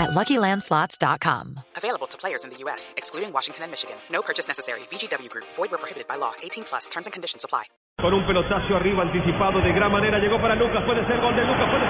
at LuckyLandSlots.com. Available to players in the U.S., excluding Washington and Michigan. No purchase necessary. VGW Group. Void where prohibited by law. 18 plus. Terms and conditions apply. Con un pelotazo arriba anticipado de gran manera. Llegó para Lucas. Puede ser gol de Lucas. Puede ser gol de Lucas.